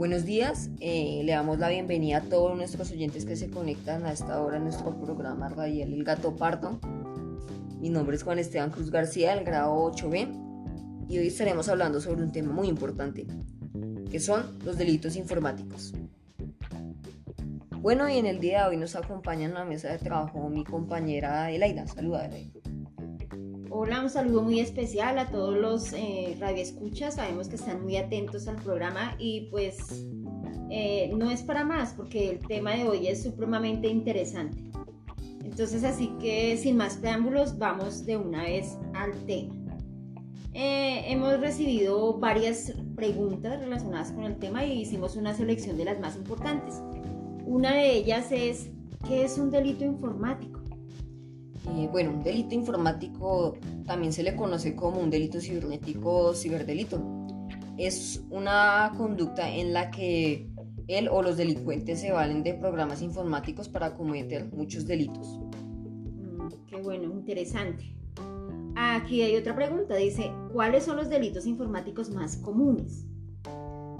Buenos días, eh, le damos la bienvenida a todos nuestros oyentes que se conectan a esta hora en nuestro programa radial El Gato Pardo. Mi nombre es Juan Esteban Cruz García, del grado 8B, y hoy estaremos hablando sobre un tema muy importante, que son los delitos informáticos. Bueno, y en el día de hoy nos acompaña en la mesa de trabajo mi compañera Elaida. Saluda, Elaida. Hola, un saludo muy especial a todos los eh, radioescuchas. Sabemos que están muy atentos al programa y pues eh, no es para más porque el tema de hoy es supremamente interesante. Entonces, así que sin más preámbulos, vamos de una vez al tema. Eh, hemos recibido varias preguntas relacionadas con el tema y hicimos una selección de las más importantes. Una de ellas es, ¿qué es un delito informático? Eh, bueno, un delito informático también se le conoce como un delito cibernético o ciberdelito. Es una conducta en la que él o los delincuentes se valen de programas informáticos para cometer muchos delitos. Mm, qué bueno, interesante. Aquí hay otra pregunta, dice, ¿cuáles son los delitos informáticos más comunes?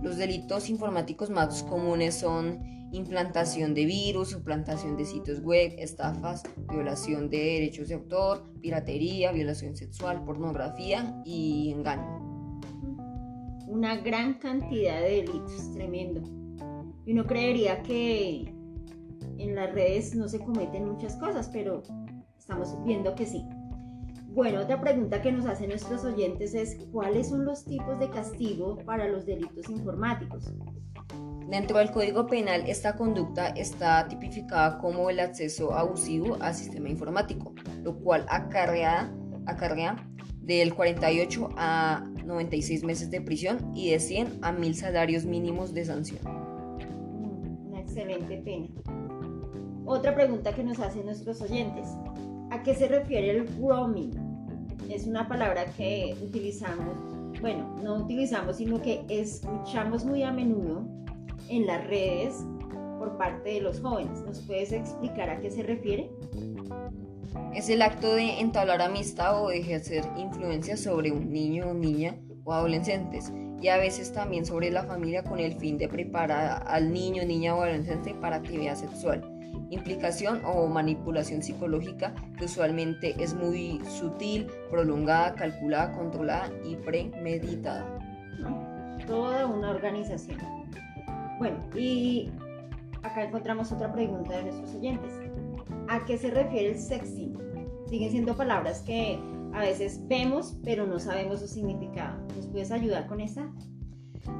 Los delitos informáticos más comunes son implantación de virus, suplantación de sitios web, estafas, violación de derechos de autor, piratería, violación sexual, pornografía y engaño. Una gran cantidad de delitos, tremendo. Y uno creería que en las redes no se cometen muchas cosas, pero estamos viendo que sí. Bueno, otra pregunta que nos hacen nuestros oyentes es ¿cuáles son los tipos de castigo para los delitos informáticos? Dentro del Código Penal, esta conducta está tipificada como el acceso abusivo al sistema informático, lo cual acarrea, acarrea del 48 a 96 meses de prisión y de 100 a 1000 salarios mínimos de sanción. Una excelente pena. Otra pregunta que nos hacen nuestros oyentes. ¿A qué se refiere el roaming? Es una palabra que utilizamos, bueno, no utilizamos, sino que escuchamos muy a menudo en las redes por parte de los jóvenes. ¿Nos puedes explicar a qué se refiere? Es el acto de entablar amistad o de ejercer influencia sobre un niño niña o adolescentes y a veces también sobre la familia con el fin de preparar al niño, niña o adolescente para actividad sexual, implicación o manipulación psicológica que usualmente es muy sutil, prolongada, calculada, controlada y premeditada. Toda una organización. Bueno, y acá encontramos otra pregunta de nuestros oyentes. ¿A qué se refiere el sexting? Siguen siendo palabras que a veces vemos, pero no sabemos su significado. ¿Nos puedes ayudar con esta?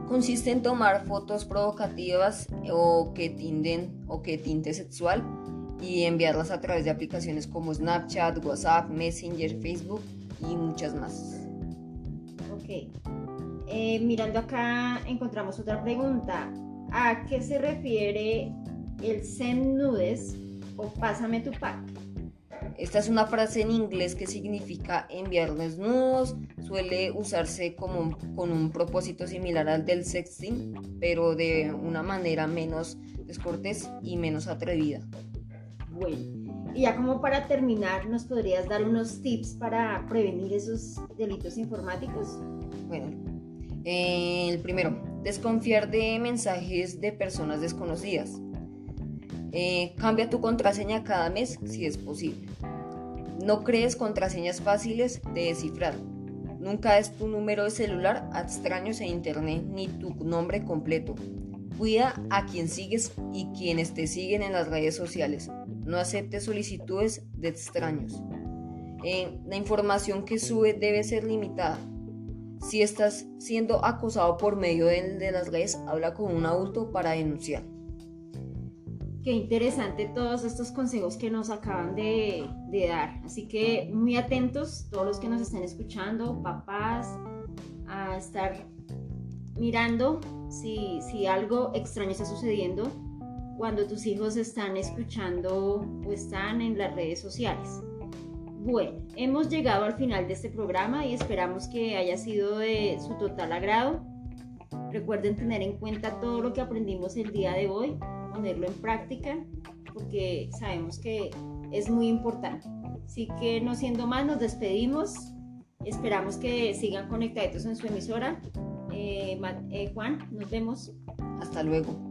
Consiste en tomar fotos provocativas o que tinden o que tinte sexual y enviarlas a través de aplicaciones como Snapchat, WhatsApp, Messenger, Facebook y muchas más. Ok. Eh, mirando acá encontramos otra pregunta. ¿A qué se refiere el send nudes o pásame tu pack? Esta es una frase en inglés que significa enviar desnudos. Suele usarse como con un propósito similar al del sexting, pero de una manera menos descortés y menos atrevida. Bueno, y ya como para terminar, ¿nos podrías dar unos tips para prevenir esos delitos informáticos? Bueno, el primero, desconfiar de mensajes de personas desconocidas. Eh, cambia tu contraseña cada mes si es posible. No crees contraseñas fáciles de descifrar. Nunca es tu número de celular a extraños en internet ni tu nombre completo. Cuida a quien sigues y quienes te siguen en las redes sociales. No aceptes solicitudes de extraños. Eh, la información que sube debe ser limitada si estás siendo acosado por medio de, las redes, habla con un adulto para denunciar. Qué interesante todos estos consejos que nos acaban de, dar. Así que muy atentos todos los que nos estén escuchando, papás, a estar mirando si, si algo extraño está sucediendo cuando tus hijos están escuchando o están en las redes sociales. Bueno, hemos llegado al final de este programa y esperamos que haya sido de su total agrado. Recuerden tener en cuenta todo lo que aprendimos el día de hoy, ponerlo en práctica, porque sabemos que es muy importante. Así que no siendo más, nos despedimos. Esperamos que sigan conectados en su emisora. Eh, eh, Juan, nos vemos. Hasta luego.